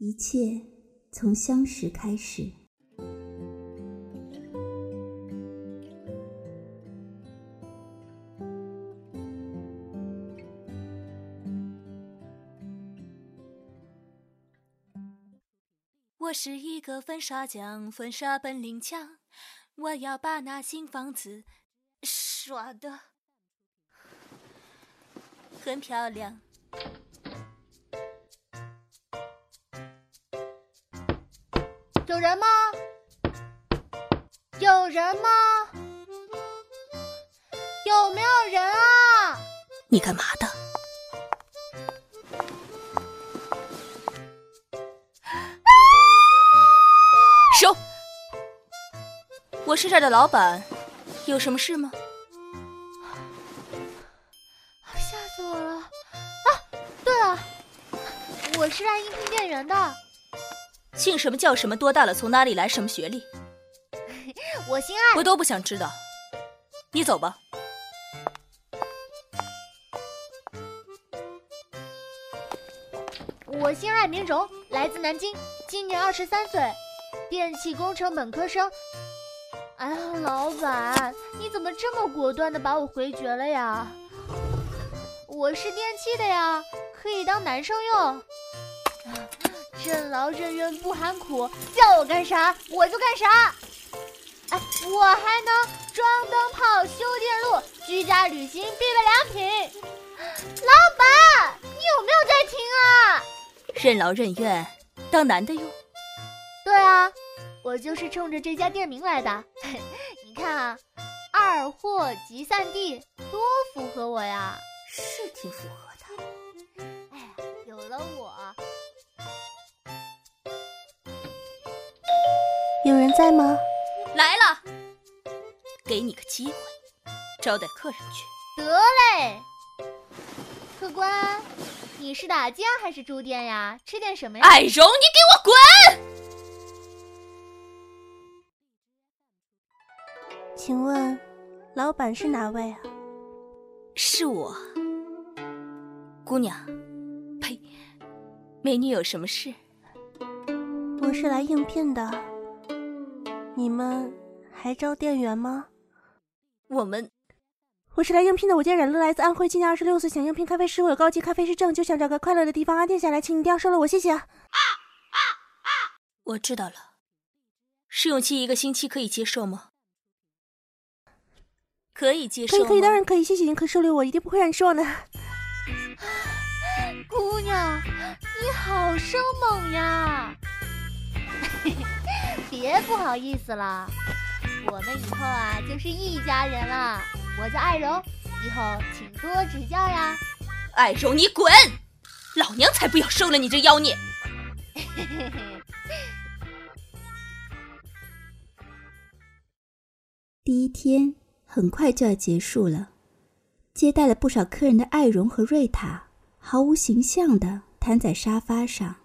一切从相识开始。我是一个粉刷匠，粉刷本领强，我要把那新房子刷的很漂亮。有人吗？有人吗？有没有人啊？你干嘛的？收！我是这儿的老板，有什么事吗？吓死我了！啊，对了，我是来应聘店员的。姓什么叫什么？多大了？从哪里来？什么学历？我姓艾。我都不想知道。你走吧。我姓艾，名荣，来自南京，今年二十三岁，电气工程本科生。哎呀，老板，你怎么这么果断的把我回绝了呀？我是电器的呀，可以当男生用。任劳任怨不含苦，叫我干啥我就干啥。哎，我还能装灯泡、修电路，居家旅行必备良品。老板，你有没有在听啊？任劳任怨，当男的用？对啊，我就是冲着这家店名来的。你看啊，二货集散地，多符合我呀！是挺符合的。有人在吗？来了，给你个机会，招待客人去。得嘞。客官，你是打尖还是住店呀？吃点什么呀？艾荣，你给我滚！请问，老板是哪位啊？是我，姑娘。呸，美女有什么事？我是来应聘的。你们还招店员吗？我们我是来应聘的，我叫冉乐，来自安徽，今年二十六岁，想应聘咖啡师，我有高级咖啡师证，就想找个快乐的地方安定下来，请你一定要收了我，谢谢啊。我知道了。试用期一个星期可以接受吗？可以接受可以可以，当然可以，谢谢您，可收留我，一定不会让你失望的。姑娘，你好生猛呀！别不好意思了，我们以后啊就是一家人了。我叫艾荣，以后请多指教呀。艾荣，你滚！老娘才不要收了你这妖孽！第一天很快就要结束了，接待了不少客人的艾荣和瑞塔毫无形象的瘫在沙发上，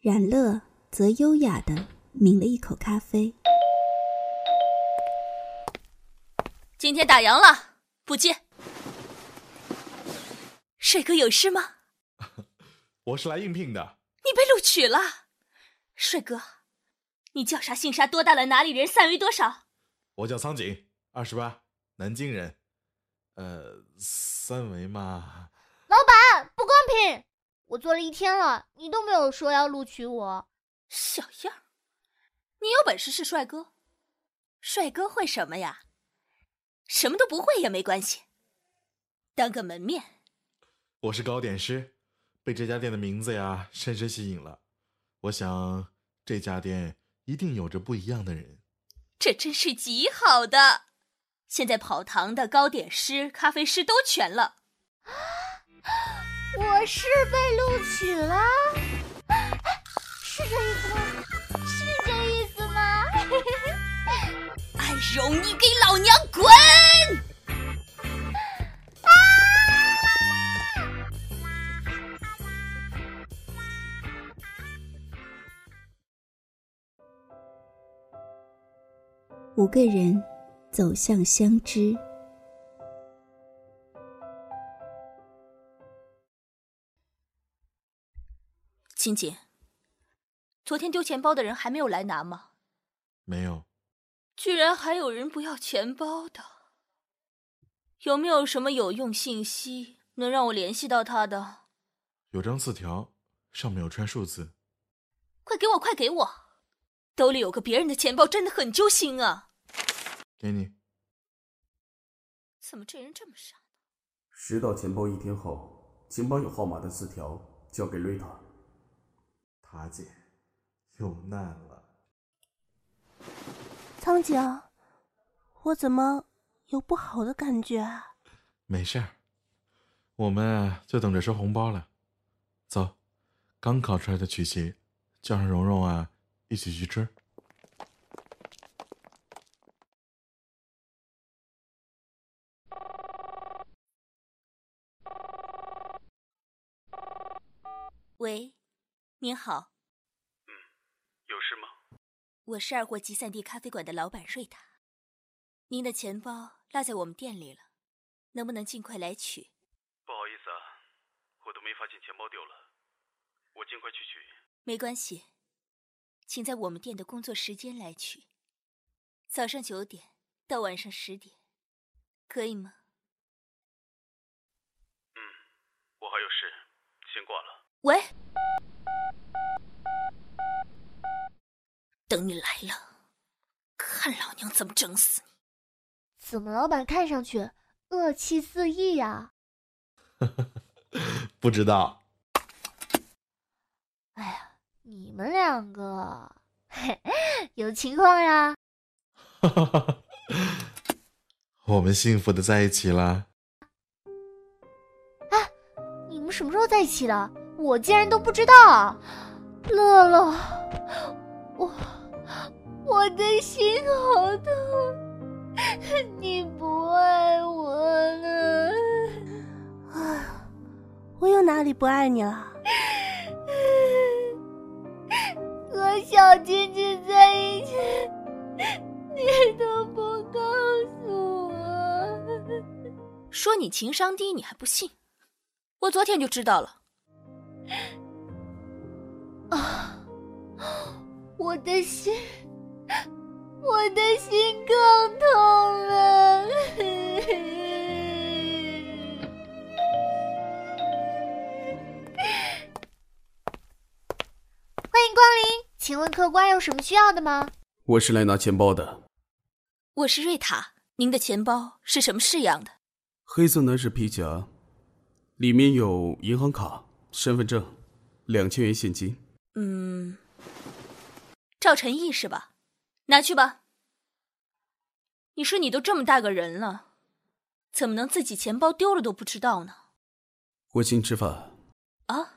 冉乐则优雅的抿了一口咖啡。今天打烊了，不接。帅哥有事吗？我是来应聘的。你被录取了，帅哥，你叫啥姓啥？多大了？哪里人？三围多少？我叫苍井，二十八，南京人。呃，三围嘛，老板不公平！我做了一天了，你都没有说要录取我。小样儿，你有本事是帅哥，帅哥会什么呀？什么都不会也没关系，当个门面。我是糕点师，被这家店的名字呀深深吸引了。我想这家店一定有着不一样的人。这真是极好的，现在跑堂的糕点师、咖啡师都全了。我是被录取了，是这意思吗？艾荣，你给老娘滚！五个人走向相知。青姐，昨天丢钱包的人还没有来拿吗？没有。居然还有人不要钱包的，有没有什么有用信息能让我联系到他的？有张字条，上面有串数字。快给我，快给我！兜里有个别人的钱包，真的很揪心啊！给你。怎么这人这么傻？拾到钱包一天后，钱包有号码的字条交给瑞塔。塔姐，有难了。苍井，我怎么有不好的感觉啊？没事儿，我们就等着收红包了。走，刚烤出来的曲奇，叫上蓉蓉啊，一起去吃。喂，您好。我是二货集散地咖啡馆的老板瑞塔，您的钱包落在我们店里了，能不能尽快来取？不好意思啊，我都没发现钱包丢了，我尽快去取。没关系，请在我们店的工作时间来取，早上九点到晚上十点，可以吗？嗯，我还有事，先挂了。喂。等你来了，看老娘怎么整死你！怎么，老板看上去恶气四溢呀？不知道。哎呀，你们两个 有情况呀？我们幸福的在一起了。哎，你们什么时候在一起的？我竟然都不知道。乐乐，我。我的心好痛，你不爱我了。啊，我又哪里不爱你了？和小金金在一起，你都不告诉我。说你情商低，你还不信？我昨天就知道了。啊，我的心。我的心更痛了。欢迎光临，请问客官有什么需要的吗？我是来拿钱包的。我是瑞塔，您的钱包是什么式样的？黑色男士皮夹，里面有银行卡、身份证、两千元现金。嗯，赵晨毅是吧？拿去吧。你说你都这么大个人了，怎么能自己钱包丢了都不知道呢？我请你吃饭。啊？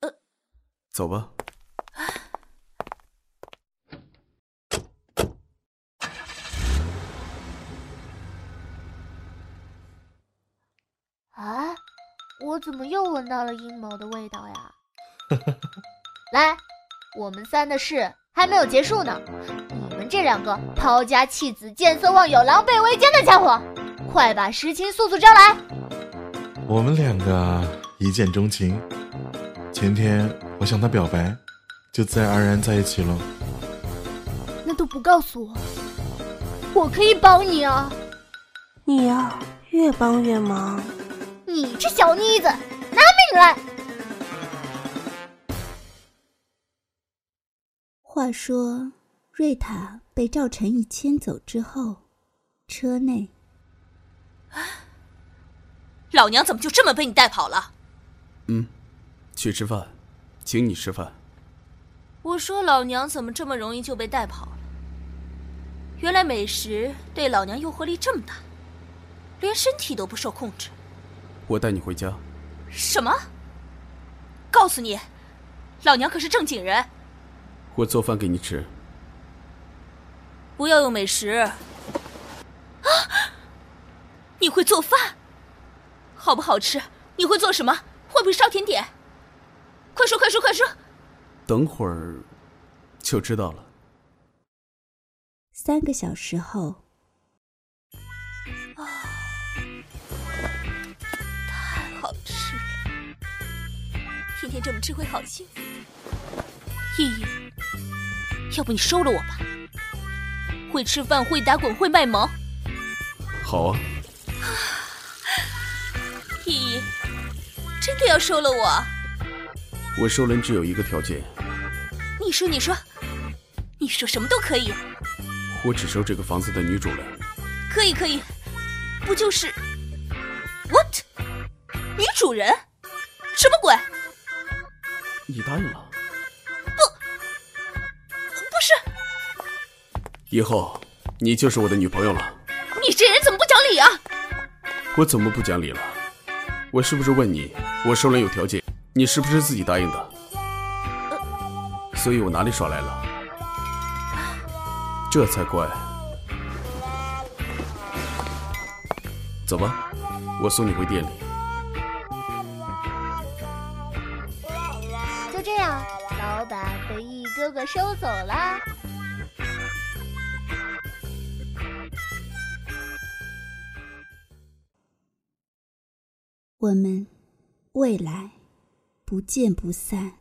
呃，走吧。啊，我怎么又闻到了阴谋的味道呀？来，我们三的事还没有结束呢。这两个抛家弃子、见色忘友、狼狈为奸的家伙，快把实情速速招来！我们两个一见钟情，前天我向他表白，就自然而然在一起了。那都不告诉我，我可以帮你啊！你呀，越帮越忙。你这小妮子，拿命来！话说，瑞塔被赵晨毅牵走之后，车内，老娘怎么就这么被你带跑了？嗯，去吃饭，请你吃饭。我说老娘怎么这么容易就被带跑了？原来美食对老娘诱惑力这么大，连身体都不受控制。我带你回家。什么？告诉你，老娘可是正经人。我做饭给你吃。不要用美食。啊！你会做饭？好不好吃？你会做什么？会不会烧甜点？快说快说快说！等会儿就知道了。三个小时后。啊！太好吃了！天天这么吃会好幸福。意义。要不你收了我吧？会吃饭，会打滚，会卖萌。好啊。依依，真的要收了我？我收人只有一个条件。你说，你说，你说什么都可以。我只收这个房子的女主人。可以，可以。不就是？What？女主人？什么鬼？你答应了？以后你就是我的女朋友了。你这人怎么不讲理啊？我怎么不讲理了？我是不是问你，我收人有条件，你是不是自己答应的？所以我哪里耍赖了？这才怪。走吧，我送你回店里。就这样，老板被一哥哥收走了。我们未来不见不散。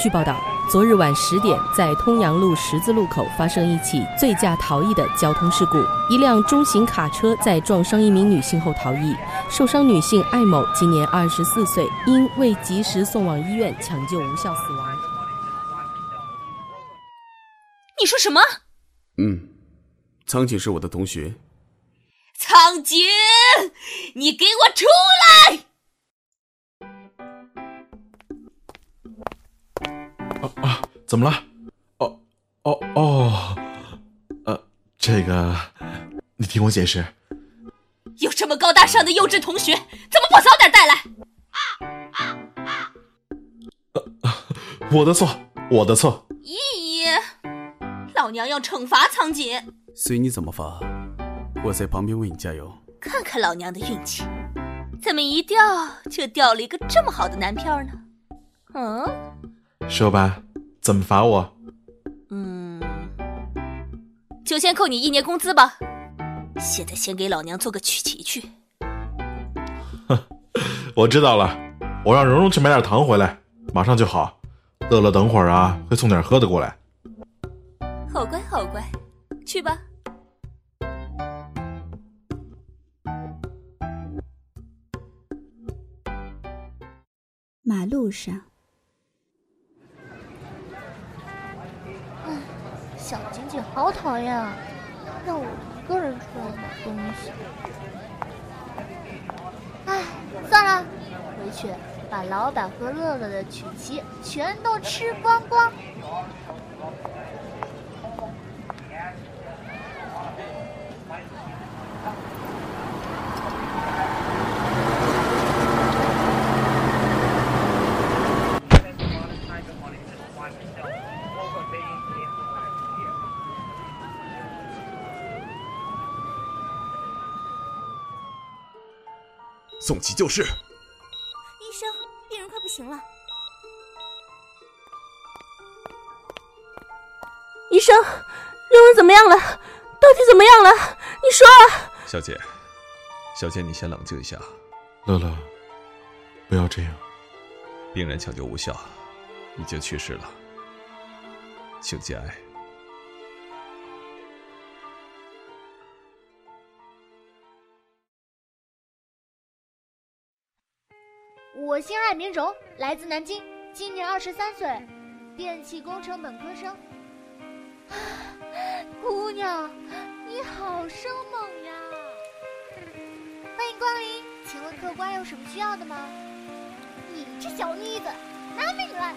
据报道，昨日晚十点，在通阳路十字路口发生一起醉驾逃逸的交通事故。一辆中型卡车在撞伤一名女性后逃逸，受伤女性艾某今年二十四岁，因未及时送往医院抢救无效死亡。你说什么？嗯，苍井是我的同学。苍井，你给我出来！怎么了？哦，哦，哦，呃，这个，你听我解释。有这么高大上的优质同学，怎么不早点带来？呃，我的错，我的错。咦咦，老娘要惩罚苍井。随你怎么罚，我在旁边为你加油。看看老娘的运气，怎么一掉就掉了一个这么好的男票呢？嗯。说吧，怎么罚我？嗯，就先扣你一年工资吧。现在先给老娘做个曲奇去。哼，我知道了，我让蓉蓉去买点糖回来，马上就好。乐乐等会儿啊，会送点喝的过来。好乖好乖，去吧。马路上。你好讨厌啊，让我一个人出来买东西。哎，算了，回去把老板和乐乐的曲奇全都吃光光。送急救室！医生，病人快不行了！医生，蓉蓉怎么样了？到底怎么样了？你说啊！小姐，小姐，你先冷静一下。乐乐，不要这样。病人抢救无效，已经去世了，请节哀。我姓艾明荣，来自南京，今年二十三岁，电气工程本科生。姑娘，你好生猛呀！欢迎光临，请问客官有什么需要的吗？你这小妮子，拿命来！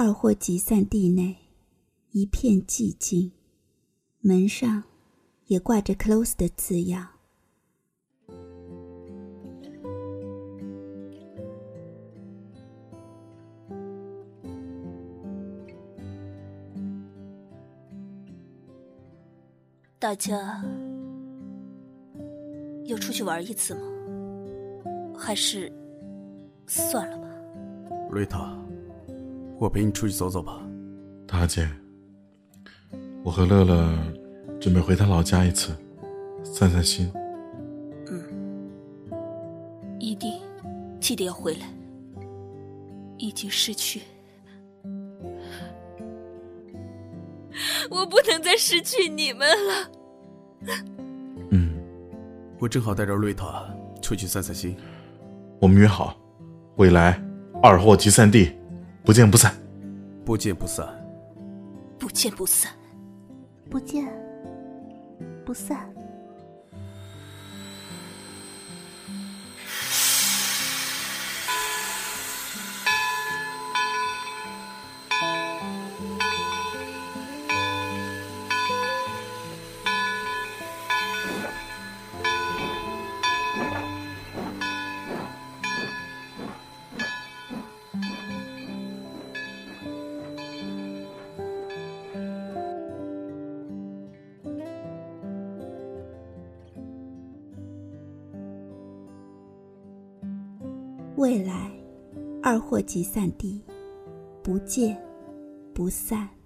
二货集散地内一片寂静。门上也挂着 close 的字样。大家要出去玩一次吗？还是算了吧。瑞塔我陪你出去走走吧。大姐，我和乐乐准备回他老家一次，散散心。嗯，一定记得要回来。已经失去，我不能再失去你们了。嗯，我正好带着瑞塔出去散散心。我们约好，未来二货集散地，不见不散。不见不散。不见不散。不见不散。未来，二货集散地，不见不散。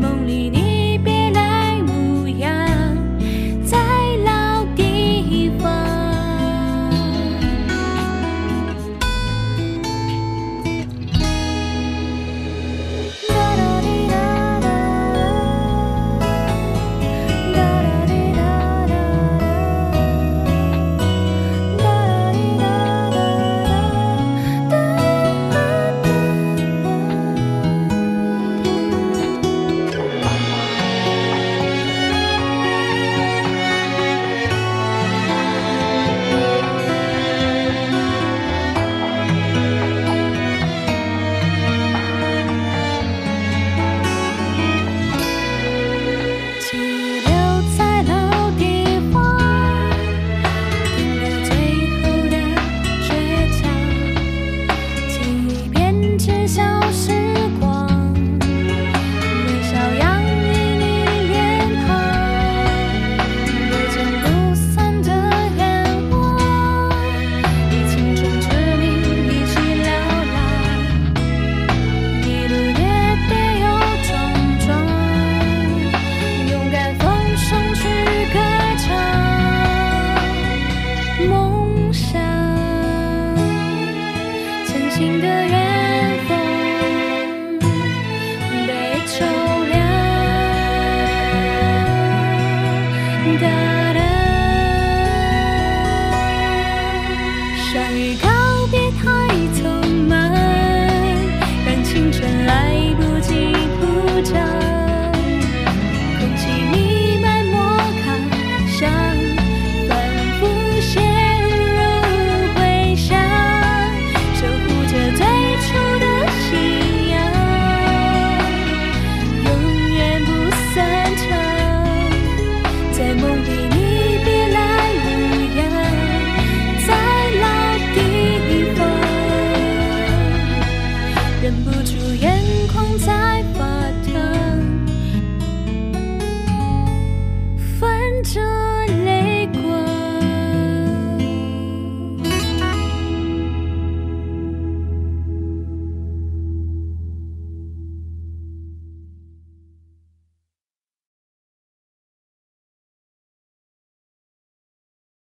梦里你